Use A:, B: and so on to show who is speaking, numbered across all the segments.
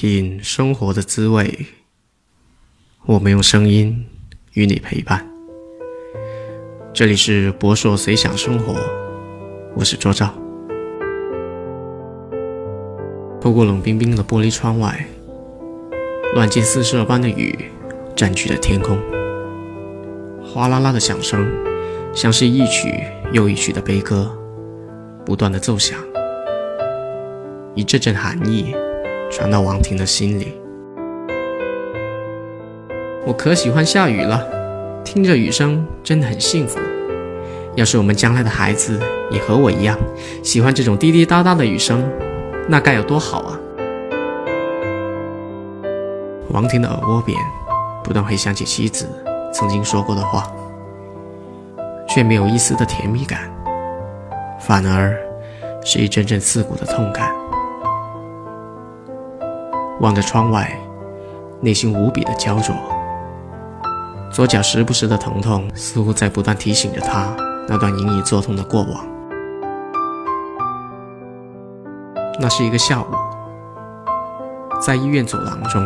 A: 品生活的滋味，我们用声音与你陪伴。这里是博硕随想生活，我是卓照。透过冷冰冰的玻璃窗外，乱箭四射般的雨占据了天空，哗啦啦的响声，像是一曲又一曲的悲歌，不断的奏响。一阵阵寒意传到王婷的心里。我可喜欢下雨了，听着雨声真的很幸福。要是我们将来的孩子也和我一样喜欢这种滴滴答答的雨声，那该有多好啊！王婷的耳窝边不断回想起妻子曾经说过的话，却没有一丝的甜蜜感，反而是一阵阵刺骨的痛感。望着窗外，内心无比的焦灼。左脚时不时的疼痛，似乎在不断提醒着他那段隐隐作痛的过往。那是一个下午，在医院走廊中，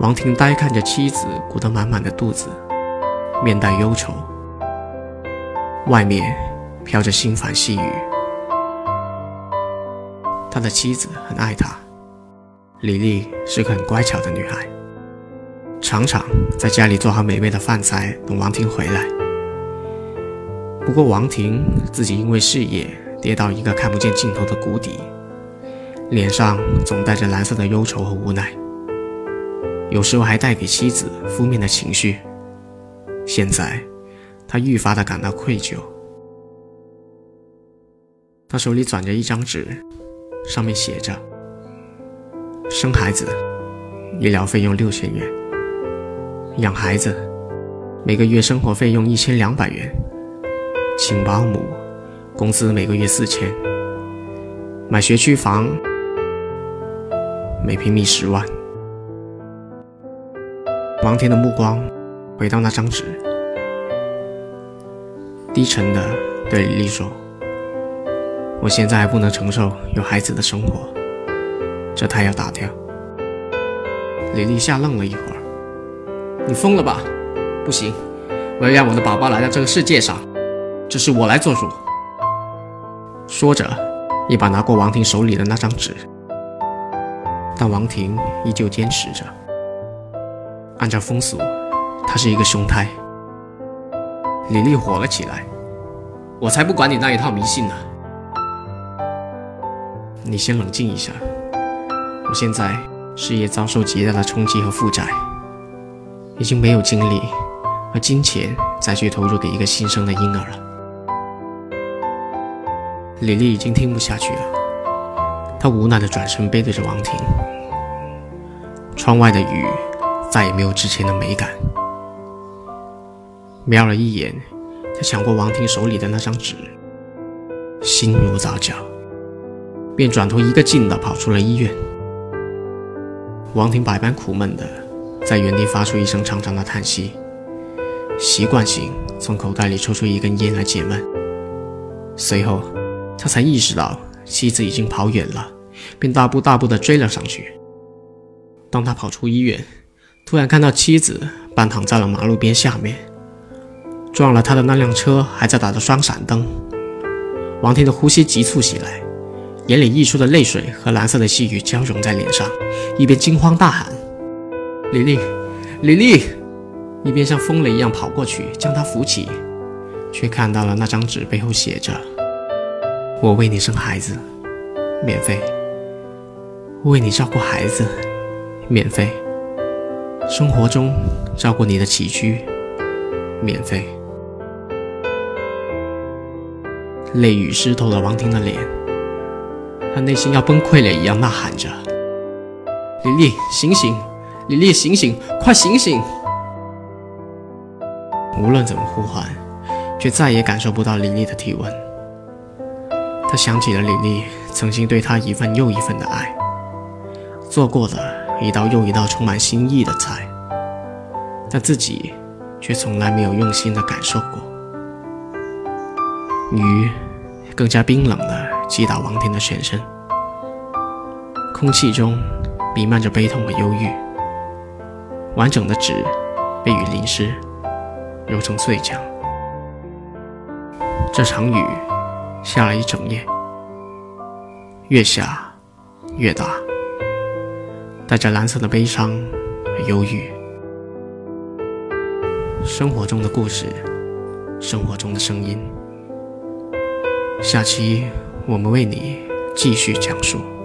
A: 王婷呆看着妻子鼓得满满的肚子，面带忧愁。外面飘着心烦细雨，他的妻子很爱他。李丽是个很乖巧的女孩，常常在家里做好美味的饭菜等王婷回来。不过王婷自己因为事业跌到一个看不见尽头的谷底，脸上总带着蓝色的忧愁和无奈，有时候还带给妻子负面的情绪。现在，他愈发的感到愧疚。他手里攥着一张纸，上面写着。生孩子，医疗费用六千元；养孩子，每个月生活费用一千两百元；请保姆，工资每个月四千；买学区房，每平米十万。王天的目光回到那张纸，低沉的对李丽说：“我现在还不能承受有孩子的生活。”这胎要打掉。李丽吓愣了一会儿，你疯了吧？不行，我要让我的宝宝来到这个世界上，这是我来做主。说着，一把拿过王婷手里的那张纸，但王婷依旧坚持着。按照风俗，他是一个凶胎。李丽火了起来，我才不管你那一套迷信呢！你先冷静一下。我现在事业遭受极大的冲击和负债，已经没有精力和金钱再去投入给一个新生的婴儿了。李丽已经听不下去了，她无奈的转身背对着王婷。窗外的雨再也没有之前的美感。瞄了一眼，他抢过王婷手里的那张纸，心如刀绞，便转头一个劲的跑出了医院。王婷百般苦闷的在原地发出一声长长的叹息，习惯性从口袋里抽出一根烟来解闷。随后，他才意识到妻子已经跑远了，便大步大步地追了上去。当他跑出医院，突然看到妻子半躺在了马路边下面，撞了他的那辆车还在打着双闪灯。王婷的呼吸急促起来。眼里溢出的泪水和蓝色的细雨交融在脸上，一边惊慌大喊：“李丽，李丽！”一边像疯了一样跑过去将她扶起，却看到了那张纸背后写着：“我为你生孩子，免费；为你照顾孩子，免费；生活中照顾你的起居，免费。”泪雨湿透了王婷的脸。他内心要崩溃了一样呐喊着：“李丽，醒醒！李丽，醒醒！快醒醒！”无论怎么呼唤，却再也感受不到李丽的体温。他想起了李丽曾经对他一份又一份的爱，做过的一道又一道充满心意的菜，但自己却从来没有用心的感受过。雨更加冰冷了。击打王天的全身，空气中弥漫着悲痛和忧郁。完整的纸被雨淋湿，揉成碎浆。这场雨下了一整夜，越下越大，带着蓝色的悲伤和忧郁。生活中的故事，生活中的声音。下期我们为你继续讲述。